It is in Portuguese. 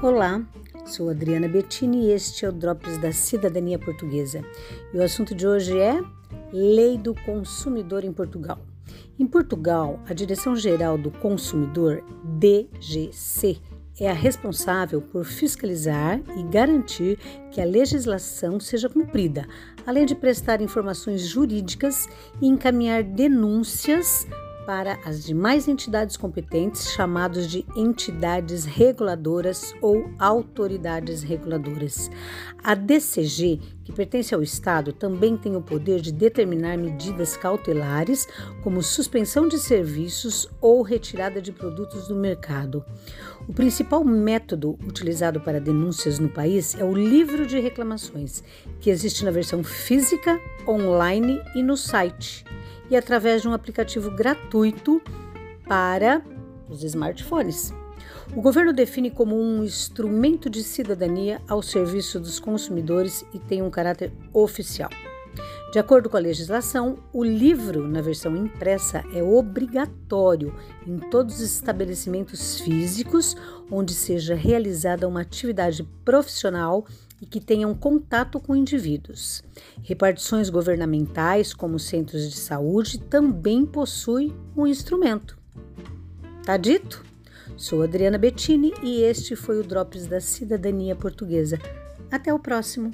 Olá, sou Adriana Bettini e este é o Drops da Cidadania Portuguesa. E o assunto de hoje é Lei do Consumidor em Portugal. Em Portugal, a Direção-Geral do Consumidor, DGC, é a responsável por fiscalizar e garantir que a legislação seja cumprida, além de prestar informações jurídicas e encaminhar denúncias para as demais entidades competentes, chamados de entidades reguladoras ou autoridades reguladoras. A DCG, que pertence ao Estado, também tem o poder de determinar medidas cautelares, como suspensão de serviços ou retirada de produtos do mercado. O principal método utilizado para denúncias no país é o livro de reclamações, que existe na versão física, online e no site e através de um aplicativo gratuito para os smartphones. O governo define como um instrumento de cidadania ao serviço dos consumidores e tem um caráter oficial. De acordo com a legislação, o livro na versão impressa é obrigatório em todos os estabelecimentos físicos onde seja realizada uma atividade profissional e que tenham contato com indivíduos. Repartições governamentais, como centros de saúde, também possuem um instrumento. Tá dito? Sou Adriana Bettini e este foi o Drops da Cidadania Portuguesa. Até o próximo!